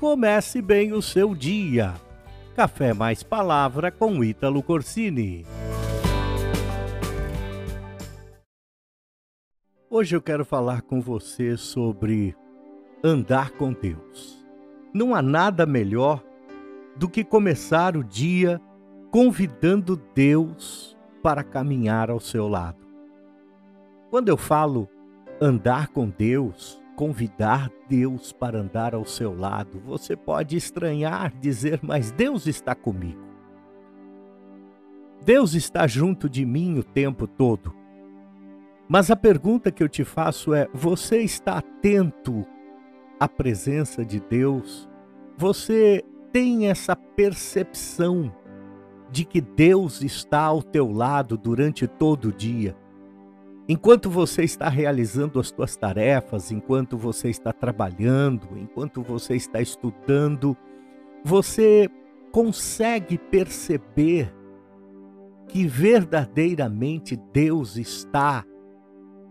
Comece bem o seu dia. Café mais palavra com Ítalo Corsini. Hoje eu quero falar com você sobre andar com Deus. Não há nada melhor do que começar o dia convidando Deus para caminhar ao seu lado. Quando eu falo andar com Deus, convidar Deus para andar ao seu lado, você pode estranhar, dizer, mas Deus está comigo. Deus está junto de mim o tempo todo. Mas a pergunta que eu te faço é: você está atento à presença de Deus? Você tem essa percepção de que Deus está ao teu lado durante todo o dia? Enquanto você está realizando as suas tarefas, enquanto você está trabalhando, enquanto você está estudando, você consegue perceber que verdadeiramente Deus está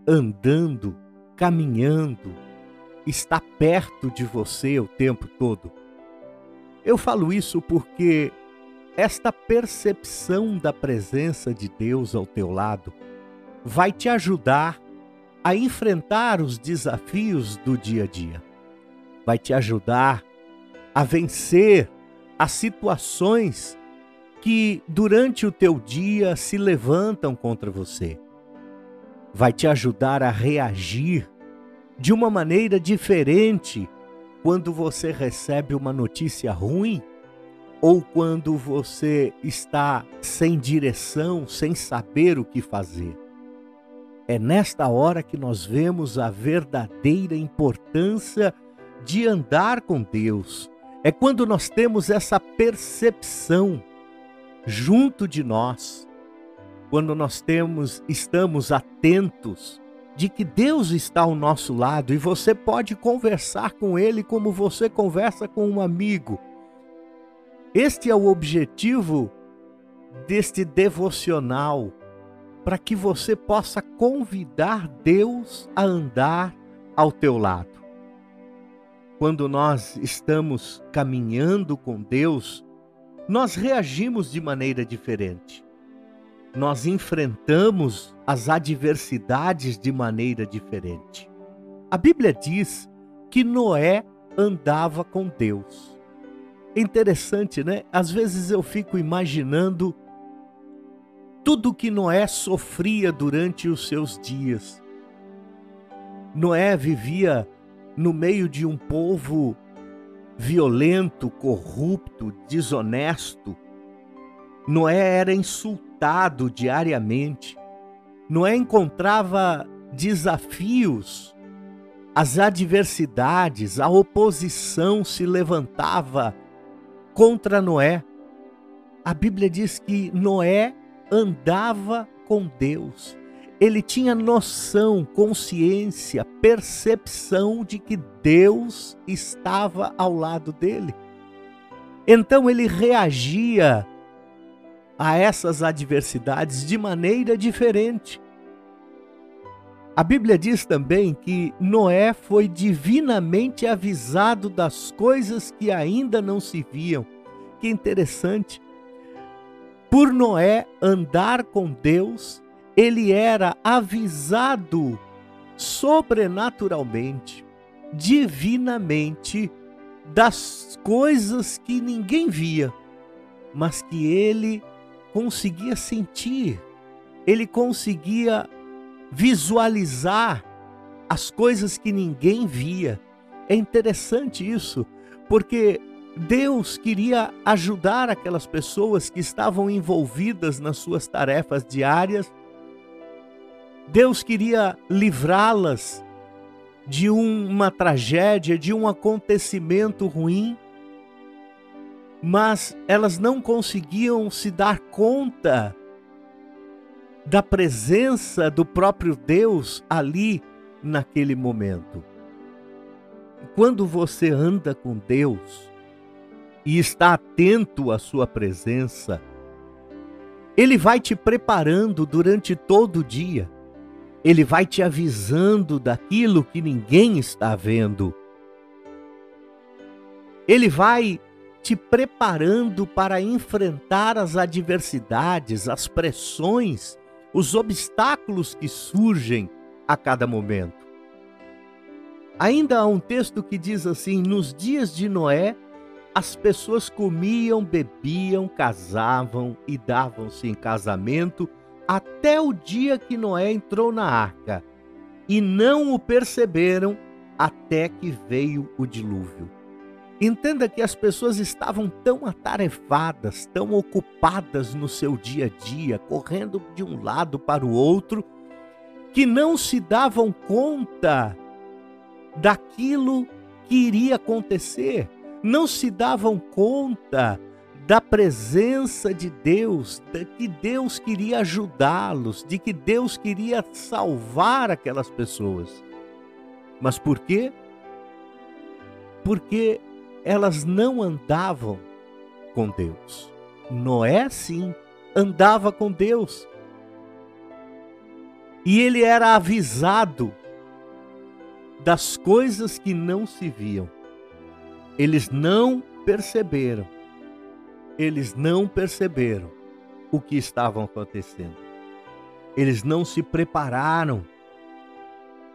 andando, caminhando, está perto de você o tempo todo. Eu falo isso porque esta percepção da presença de Deus ao teu lado vai te ajudar a enfrentar os desafios do dia a dia. Vai te ajudar a vencer as situações que durante o teu dia se levantam contra você. Vai te ajudar a reagir de uma maneira diferente quando você recebe uma notícia ruim ou quando você está sem direção, sem saber o que fazer. É nesta hora que nós vemos a verdadeira importância de andar com Deus. É quando nós temos essa percepção junto de nós, quando nós temos estamos atentos de que Deus está ao nosso lado e você pode conversar com ele como você conversa com um amigo. Este é o objetivo deste devocional para que você possa convidar Deus a andar ao teu lado. Quando nós estamos caminhando com Deus, nós reagimos de maneira diferente. Nós enfrentamos as adversidades de maneira diferente. A Bíblia diz que Noé andava com Deus. Interessante, né? Às vezes eu fico imaginando tudo que Noé sofria durante os seus dias. Noé vivia no meio de um povo violento, corrupto, desonesto. Noé era insultado diariamente. Noé encontrava desafios, as adversidades, a oposição se levantava contra Noé. A Bíblia diz que Noé andava com Deus. Ele tinha noção, consciência, percepção de que Deus estava ao lado dele. Então ele reagia a essas adversidades de maneira diferente. A Bíblia diz também que Noé foi divinamente avisado das coisas que ainda não se viam. Que interessante. Por Noé andar com Deus, ele era avisado sobrenaturalmente, divinamente, das coisas que ninguém via, mas que ele conseguia sentir, ele conseguia visualizar as coisas que ninguém via. É interessante isso, porque Deus queria ajudar aquelas pessoas que estavam envolvidas nas suas tarefas diárias. Deus queria livrá-las de uma tragédia, de um acontecimento ruim, mas elas não conseguiam se dar conta da presença do próprio Deus ali naquele momento. Quando você anda com Deus, e está atento à sua presença, ele vai te preparando durante todo o dia. Ele vai te avisando daquilo que ninguém está vendo. Ele vai te preparando para enfrentar as adversidades, as pressões, os obstáculos que surgem a cada momento. Ainda há um texto que diz assim: Nos dias de Noé, as pessoas comiam, bebiam, casavam e davam-se em casamento até o dia que Noé entrou na arca, e não o perceberam até que veio o dilúvio. Entenda que as pessoas estavam tão atarefadas, tão ocupadas no seu dia a dia, correndo de um lado para o outro, que não se davam conta daquilo que iria acontecer, não se davam conta da presença de Deus, de que Deus queria ajudá-los, de que Deus queria salvar aquelas pessoas. Mas por quê? Porque elas não andavam com Deus. Noé, sim, andava com Deus. E ele era avisado das coisas que não se viam. Eles não perceberam. Eles não perceberam o que estava acontecendo. Eles não se prepararam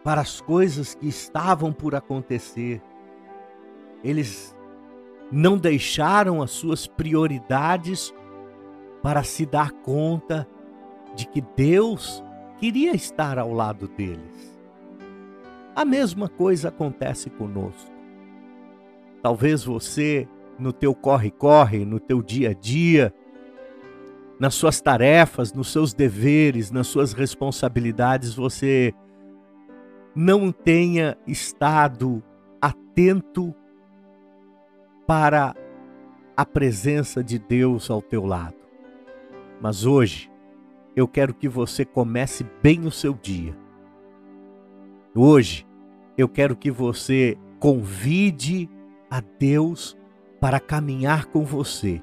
para as coisas que estavam por acontecer. Eles não deixaram as suas prioridades para se dar conta de que Deus queria estar ao lado deles. A mesma coisa acontece conosco. Talvez você, no teu corre-corre, no teu dia a dia, nas suas tarefas, nos seus deveres, nas suas responsabilidades, você não tenha estado atento para a presença de Deus ao teu lado. Mas hoje eu quero que você comece bem o seu dia Hoje eu quero que você convide a Deus para caminhar com você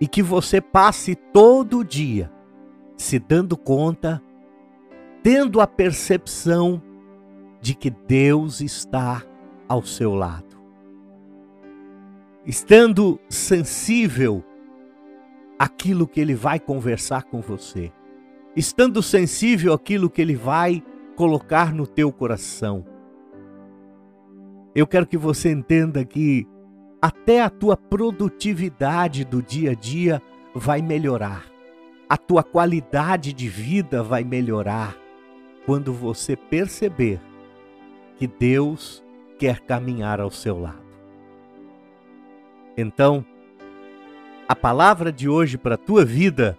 e que você passe todo dia se dando conta, tendo a percepção de que Deus está ao seu lado. Estando sensível àquilo que ele vai conversar com você, estando sensível àquilo que ele vai colocar no teu coração. Eu quero que você entenda que até a tua produtividade do dia a dia vai melhorar. A tua qualidade de vida vai melhorar quando você perceber que Deus quer caminhar ao seu lado. Então, a palavra de hoje para a tua vida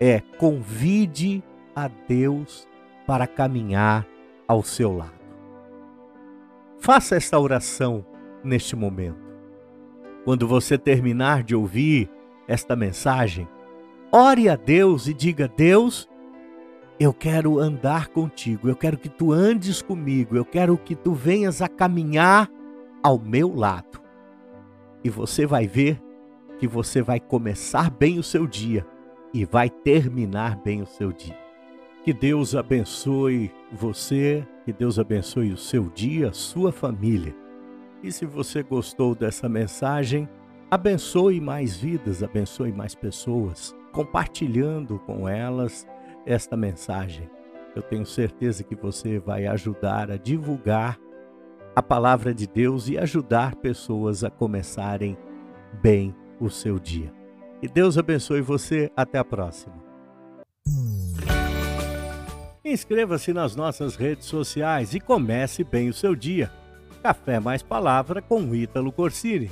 é: convide a Deus para caminhar ao seu lado. Faça esta oração neste momento. Quando você terminar de ouvir esta mensagem, ore a Deus e diga: Deus, eu quero andar contigo, eu quero que tu andes comigo, eu quero que tu venhas a caminhar ao meu lado. E você vai ver que você vai começar bem o seu dia e vai terminar bem o seu dia. Que Deus abençoe você, que Deus abençoe o seu dia, a sua família. E se você gostou dessa mensagem, abençoe mais vidas, abençoe mais pessoas, compartilhando com elas esta mensagem. Eu tenho certeza que você vai ajudar a divulgar a palavra de Deus e ajudar pessoas a começarem bem o seu dia. Que Deus abençoe você. Até a próxima. Inscreva-se nas nossas redes sociais e comece bem o seu dia. Café mais Palavra com Ítalo Corsini.